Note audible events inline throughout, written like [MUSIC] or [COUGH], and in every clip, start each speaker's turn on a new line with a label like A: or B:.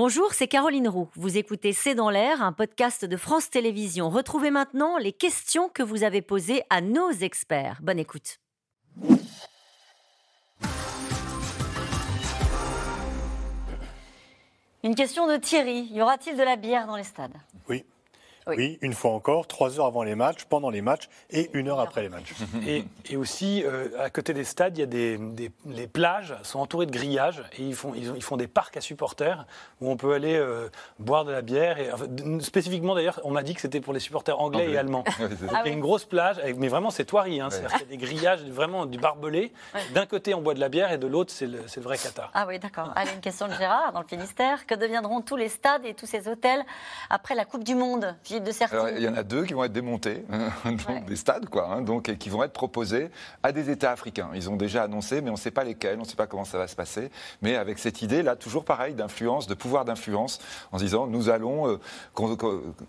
A: Bonjour, c'est Caroline Roux. Vous écoutez C'est dans l'air, un podcast de France Télévisions. Retrouvez maintenant les questions que vous avez posées à nos experts. Bonne écoute. Une question de Thierry. Y aura-t-il de la bière dans les stades?
B: Oui.
A: Oui.
B: Oui. une fois encore, trois heures avant les matchs, pendant les matchs et une heure après les matchs.
C: Et, et aussi, euh, à côté des stades, il y a des, des- les plages sont entourées de grillages et ils font, ils, ont- ils font des parcs à supporters où on peut aller euh, boire de la bière. Et, enfin, spécifiquement, d'ailleurs, on m'a dit que c'était pour les supporters anglais,
D: Anglais.
C: et allemands.
D: Ouais, c'est ça.
C: Donc, il y a une grosse plage, avec- mais vraiment c'est toirie, hein, c'est-à-dire qu'il y a des grillages, vraiment du barbelé. D'un côté, on boit de la bière et de l'autre, c'est le, c'est le vrai Qatar.
A: Ah oui, d'accord. Allez, une question de Gérard dans le Finistère. Que deviendront tous les stades et tous ces hôtels après la Coupe du Monde? De Cercy.
D: Alors, il y en a deux qui vont être démontés, [LAUGHS] donc
A: Ouais.
D: des stades, quoi, hein, donc, et qui vont être proposés à des États africains. Ils ont déjà annoncé, mais on ne sait pas lesquels, on ne sait pas comment ça va se passer. Mais avec cette idée, là, toujours pareil, d'influence, de pouvoir d'influence, en se disant, nous allons, euh,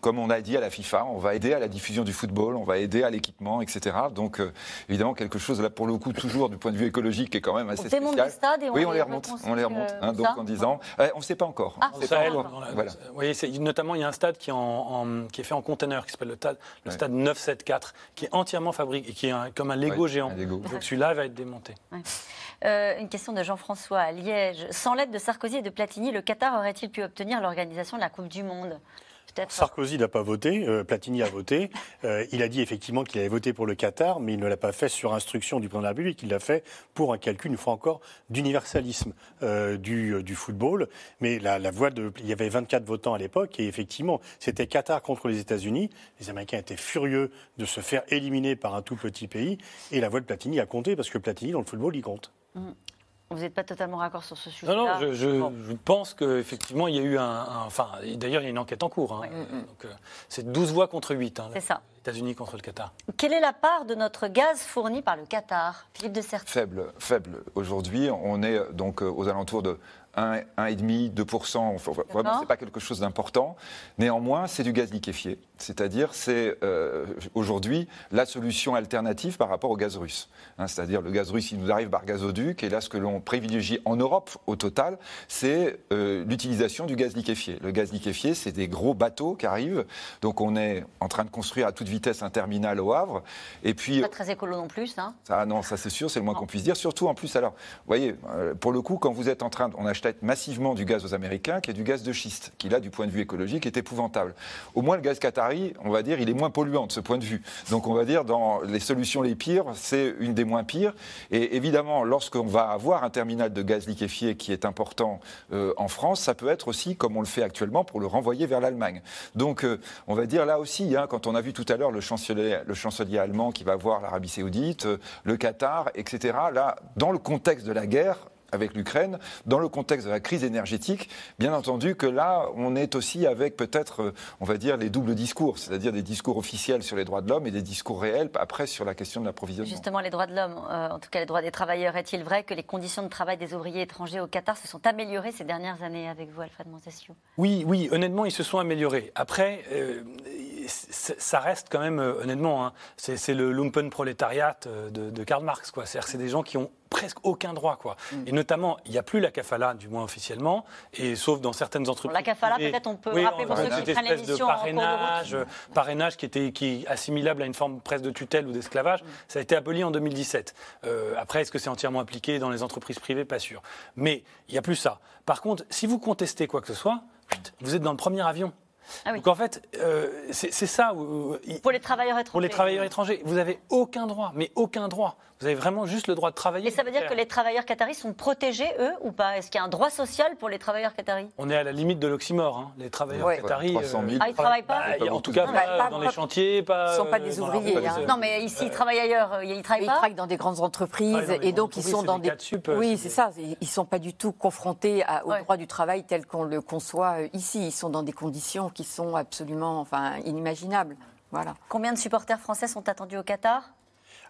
D: comme on a dit à la FIFA, on va aider à la diffusion du football, on va aider à l'équipement, etc. Donc, euh, évidemment, quelque chose, là, pour le coup, toujours du point de vue écologique, qui est quand même assez
A: On démonte
D: spécial.
A: des stades et on
D: oui, on
A: les
D: remonte, on les
A: reconstruit,
D: remonte.
A: euh,
D: hein, donc,
A: ça
D: en disant, eh, on ne sait pas encore.
A: Ah,
D: On
C: Au
D: sait pas
C: Sahel,
D: encore. Voilà.
C: vous voyez, c'est- notamment, il y a un stade qui est, en, en- qui est fait en conteneur, qui s'appelle le, stade- le
D: Ouais.
C: stade 974, qui est entièrement fabriqué, qui est un- comme un Lego
D: Ouais,
C: géant.
D: un Lego.
C: Donc celui-là va être démonté.
A: Euh, une question de Jean-François à Liège. Sans l'aide de Sarkozy et de Platini, le Qatar aurait-il pu obtenir l'organisation de la Coupe du Monde? Peut-être.
B: Sarkozy n'a pas voté, euh, Platini a voté. [LAUGHS] Euh, il a dit effectivement qu'il avait voté pour le Qatar, mais il ne l'a pas fait sur instruction du président de la République. Il l'a fait pour un calcul, une fois encore, d'universalisme euh, du, du football. Mais la, la voix de, il y avait 24 votants à l'époque, et effectivement, c'était Qatar contre les États-Unis. Les Américains étaient furieux de se faire éliminer par un tout petit pays, et la voix de Platini a compté parce que Platini dans le football, il compte.
A: Vous n'êtes pas totalement raccord sur ce sujet
C: Non, non, je, je-
A: Bon.
C: je pense qu'effectivement, il y a eu un. un- enfin, d'ailleurs, il y a une enquête en cours. hein. Donc, euh, c'est 12 voix contre 8. hein,
A: C'est ça.
C: les États-Unis contre le Qatar.
A: Quelle est la part de notre gaz fourni par le Qatar Philippe de Cercy?
D: Faible, faible. Aujourd'hui, on est donc euh, aux alentours de 1, 1,5, 2%. Enfin, vraiment,
A: D'accord.
D: c'est pas quelque chose d'important. Néanmoins, c'est du gaz liquéfié. C'est-à-dire, c'est euh, aujourd'hui la solution alternative par rapport au gaz russe. Hein, C'est-à-dire, le gaz russe, il nous arrive par gazoduc. Et là, ce que l'on privilégie en Europe, au total, c'est euh, l'utilisation du gaz liquéfié. Le gaz liquéfié, c'est des gros bateaux qui arrivent. Donc, on est en train de construire à toute vitesse un terminal au Havre. Et puis,
A: Pas très écolo non plus, hein
D: ça, non, ça c'est sûr, c'est le moins qu'on puisse dire. Surtout en plus, alors, vous voyez, euh, pour le coup, quand vous êtes en train, de- on achète massivement du gaz aux Américains, qui est du gaz de schiste, qui là, du point de vue écologique, est épouvantable. Au moins, le gaz qatari, on va dire, il est moins polluant de ce point de vue. Donc, on va dire, dans les solutions les pires, c'est une des moins pires. Et évidemment, lorsqu'on va avoir un terminal de gaz liquéfié qui est important euh, en France, ça peut être aussi, comme on le fait actuellement, pour le renvoyer vers l'Allemagne. Donc, euh, on va dire là aussi, hein, quand on a vu tout à l'heure le chancelier, le chancelier allemand qui va voir l'Arabie Saoudite, euh, le Qatar, etc. Là, dans le contexte de la guerre avec l'Ukraine, dans le contexte de la crise énergétique, bien entendu que là, on est aussi avec peut-être, euh, on va dire, les doubles discours, c'est-à-dire des discours officiels sur les droits de l'homme et des discours réels après sur la question de l'approvisionnement.
A: Justement, les droits de l'homme, euh, en tout cas les droits des travailleurs, est-il vrai que les conditions de travail des ouvriers étrangers au Qatar se sont améliorées ces dernières années avec vous, Alfred Montesquieu?
C: Oui, oui, honnêtement, ils se sont améliorés. Après, euh, ça reste quand même, euh, honnêtement, hein, c'est le lumpenprolétariat euh, de, de Karl Marx. C'est-à-dire que c'est des gens qui ont presque aucun droit. Quoi. Et notamment, il n'y a plus la kafala, du moins officiellement, et sauf dans certaines entreprises.
A: La kafala, peut-être on peut
C: Oui,
A: rappeler pour ceux qui prennent
C: de
A: l'émission en de
C: parrainage, euh, parrainage qui, était, qui est assimilable à une forme presque de tutelle ou d'esclavage, ça a été aboli en 2017. Euh, après, est-ce que c'est entièrement appliqué dans les entreprises privées? Pas sûr. Mais il n'y a plus ça. Par contre, si vous contestez quoi que ce soit, vous êtes dans le premier avion.
A: Ah oui.
C: Donc en fait, euh, c'est ça. où-
A: Pour les travailleurs étrangers.
C: pour les travailleurs étrangers, vous avez aucun droit, mais aucun droit. Vous avez vraiment juste le droit de travailler.
A: Et ça veut dire que les travailleurs qataris sont protégés, eux, ou pas? Est-ce qu'il y a un droit social pour les travailleurs qataris?
C: On est à la limite de l'oxymore. hein. Les travailleurs
E: Ouais.
C: qataris.
D: 300 000.
A: Ah, ils travaillent pas?
C: bah,
D: Pas
C: en tout cas,
E: Non,
C: pas,
E: bah, pas-
C: dans
E: pas-
C: les chantiers, pas.
E: Ils sont pas
C: euh,
E: des
C: dans
E: ouvriers, hein.
C: pas
A: Non, mais ici, ils travaillent ailleurs, euh, ils travaillent
E: Ils
A: pas?
E: travaillent dans des grandes entreprises
C: les
E: et donc
C: grandes
E: ils sont
C: entreprises,
E: dans des.
C: euh,
E: oui,
C: c'est
E: ça. Ils ne sont pas du tout confrontés à- au
A: Ouais.
E: droit du travail tel qu'on le conçoit euh, ici. Ils sont dans des conditions qui sont absolument enfin, inimaginables. Voilà.
A: Combien de supporters français sont attendus au Qatar?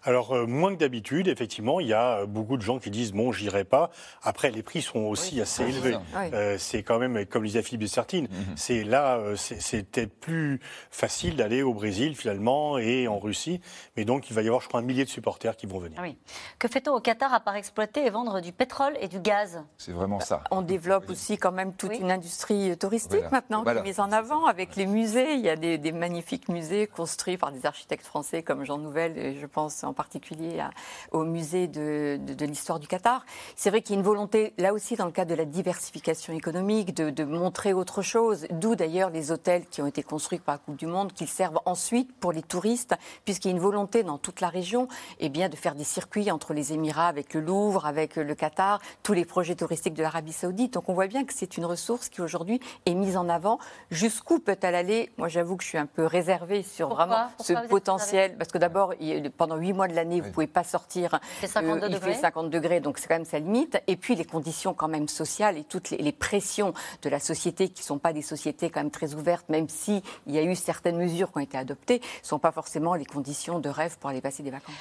B: Alors, euh, moins que d'habitude, effectivement, il y a euh, beaucoup de gens qui disent bon, j'irai pas. Après, les prix sont aussi assez élevés.
E: Oui.
B: Euh, c'est quand même, comme disait Philippe de Sertine, c'est là, euh, c'est peut-être plus facile d'aller au Brésil finalement et en Russie. Mais donc, il va y avoir, je crois, un millier de supporters qui vont venir.
A: Ah oui. Que fait-on au Qatar à part exploiter et vendre du pétrole et du gaz?
D: C'est vraiment ça.
E: On développe
D: Oui.
E: aussi quand même toute
A: Oui.
E: une industrie touristique
D: Voilà.
E: maintenant
D: Voilà.
E: qui est mise en avant avec les musées. Il y a des, des magnifiques musées construits par des architectes français comme Jean Nouvel et je pense en particulier à- au musée de, de- de l'histoire du Qatar. C'est vrai qu'il y a une volonté là aussi dans le cadre de la diversification économique de, de montrer autre chose. D'où d'ailleurs les hôtels qui ont été construits par la Coupe du Monde qu'ils servent ensuite pour les touristes puisqu'il y a une volonté dans toute la région eh bien, de faire des circuits entre les Émirats avec le Louvre, avec le Qatar, tous les projets touristiques de l'Arabie Saoudite. Donc on voit bien que c'est une ressource qui aujourd'hui est mise en avant. Jusqu'où peut-elle aller? Moi j'avoue que je suis un peu réservée sur
A: Pourquoi?
E: vraiment
A: Pourquoi
E: ce potentiel. Parce que d'abord, pendant huit mois de l'année, vous ne pouvez pas sortir.
A: fait 52
E: Euh, il
A: degrés.
E: fait 50 degrés, donc c'est quand même sa limite. Et puis les conditions quand même sociales et toutes les, les pressions de la société qui ne sont pas des sociétés quand même très ouvertes, même si il y a eu certaines mesures qui ont été adoptées, ne sont pas forcément les conditions de rêve pour aller passer des vacances.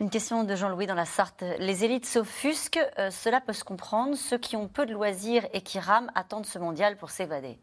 A: Une question de Jean-Louis dans la Sarthe. Les élites s'offusquent, euh, cela peut se comprendre. Ceux qui ont peu de loisirs et qui rament attendent ce mondial pour s'évader.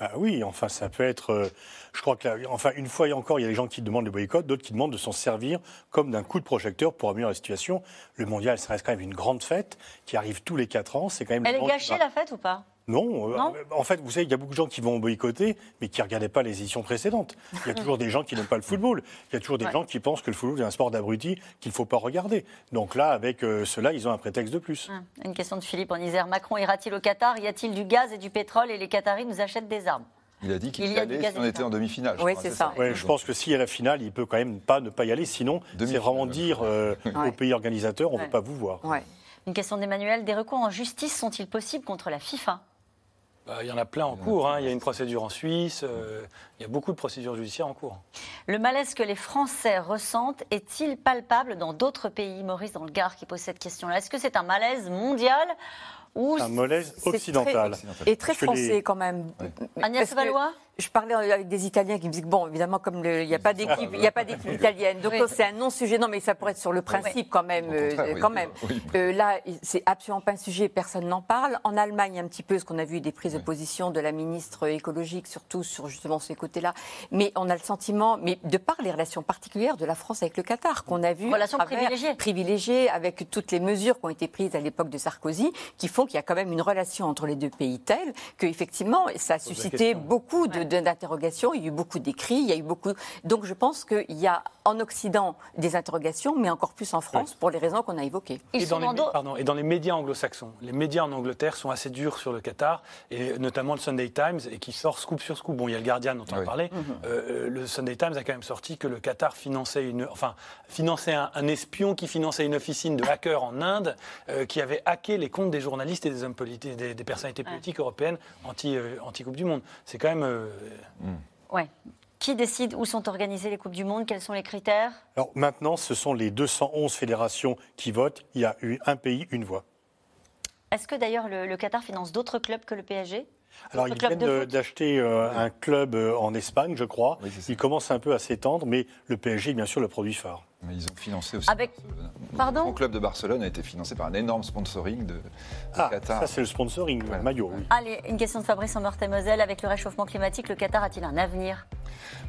B: Bah oui, enfin, ça peut être. euh, je crois que, là, enfin, une fois et encore, il y a des gens qui demandent le boycott, d'autres qui demandent de s'en servir comme d'un coup de projecteur pour améliorer la situation. Le mondial, ça reste quand même une grande fête qui arrive tous les quatre ans. C'est quand même.
A: Elle
B: le
A: est gâchée la fête ou pas?
B: Non, euh,
A: Non
B: en fait, vous savez, il y a beaucoup de gens qui vont boycotter, mais qui ne regardaient pas les éditions précédentes. Il y a toujours des gens qui n'aiment pas le football. Il y a toujours des
A: Ouais.
B: gens qui pensent que le football est un sport d'abruti qu'il ne faut pas regarder. Donc là, avec euh, cela, ils ont un prétexte de plus.
A: Hum, Une question de Philippe en Isère. Macron ira-t-il au Qatar? Y a-t-il du gaz et du pétrole et les Qataris nous achètent des armes?
D: Il a dit qu'il
A: Il
D: y
A: y a du
D: allait si on était en demi-finale. je
E: Oui, c'est ça.
B: Ouais, je pense que s'il y a la finale, il peut quand même pas ne pas y aller. Sinon, c'est vraiment dire euh, [LAUGHS]
E: Ouais.
B: au pays organisateur, on ne
A: Ouais.
B: veut pas vous voir.
E: Ouais.
A: Une question d'Emmanuel. Des recours en justice sont-ils possibles contre la FIFA?
C: Bah, il y en a plein en cours. hein. Il y a une procédure en Suisse. euh, il y a beaucoup de procédures judiciaires en cours.
A: Le malaise que les Français ressentent est-il palpable dans d'autres pays Maurice dans le Gard qui pose cette question-là? Est-ce que c'est un malaise mondial ou
B: Un
E: C'est
B: occidental.
E: Et très
B: Parce que les-
E: français quand même.
A: Agnès
E: Parce que-
A: Valois
E: Je parlais avec des Italiens qui me disaient que, bon, évidemment, comme il n'y a pas d'équipe, il n'y a pas d'équipe italienne, donc
A: Oui.
E: c'est un non-sujet. Non, mais ça pourrait être sur le principe quand même, euh,
D: oui.
E: quand même.
D: Oui.
E: Euh, là, c'est absolument pas un sujet, personne n'en parle. En Allemagne, un petit peu, ce qu'on a vu des prises de position de la ministre écologique, surtout sur justement ce côté-là. Mais on a le sentiment, mais de par les relations particulières de la France avec le Qatar, qu'on a vu
A: Relations privilégiées.
E: privilégiées, avec toutes les mesures qui ont été prises à l'époque de Sarkozy, qui font qu'il y a quand même une relation entre les deux pays telle que effectivement, ça a suscité beaucoup d'interrogations, il y a eu beaucoup d'écrits, il y a eu beaucoup. Donc je pense qu'il y a en Occident des interrogations, mais encore plus en France pour les raisons qu'on a évoquées.
C: Et, dans les,
A: dans d'autres-
C: pardon, et dans les médias anglo-saxons. Les médias en Angleterre sont assez durs sur le Qatar, et notamment le Sunday Times, et qui sort scoop sur scoop. Bon, il y a le Guardian dont on a
D: oui.
C: parlé. Euh, le Sunday Times a quand même sorti que le Qatar finançait, une, enfin, finançait un, un espion qui finançait une officine de hackers en Inde, euh, qui avait hacké les comptes des journalistes et des hommes politiques, des, des personnalités politiques européennes anti, euh, anti-Coupe du Monde. C'est quand même. euh,
A: Ouais. Qui décide où sont organisées les Coupes du Monde? Quels sont les critères?
B: Alors maintenant, ce sont les 211 fédérations qui votent. Il y a eu un pays, une voix.
A: Est-ce que d'ailleurs le, le Qatar finance d'autres clubs que le PSG
B: Alors, ils viennent d'acheter euh, un club euh, en Espagne, je crois.
D: Oui.
B: Ils commencent un peu à s'étendre, mais le PSG est bien sûr le produit phare.
D: Mais ils ont financé aussi.
A: Avec-. Pardon
D: Le club de Barcelone a été financé par un énorme sponsoring de, de
B: Ah,
D: Qatar.
B: ça c'est le sponsoring, le
D: Voilà.
B: maillot. oui.
A: Allez, une question de Fabrice en Meurthe-et-Moselle. Avec le réchauffement climatique, le Qatar a-t-il un avenir?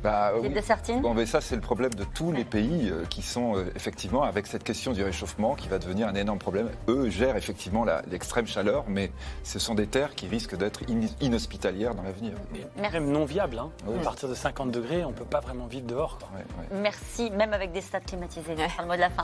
D: Bah, oui.
A: de
D: Bon, mais ça, c'est le problème de tous les pays euh, qui sont euh, effectivement avec cette question du réchauffement qui va devenir un énorme problème. Eux gèrent effectivement l'extrême chaleur, mais ce sont des terres qui risquent d'être in- inhospitalières dans l'avenir.
C: même non viable. hein.
D: Oui.
C: À partir de 50 degrés, on ne peut pas vraiment vivre dehors. quoi.
D: Ouais, ouais.
A: Merci, même avec des stades climatisés. Ce sera le mot de la fin.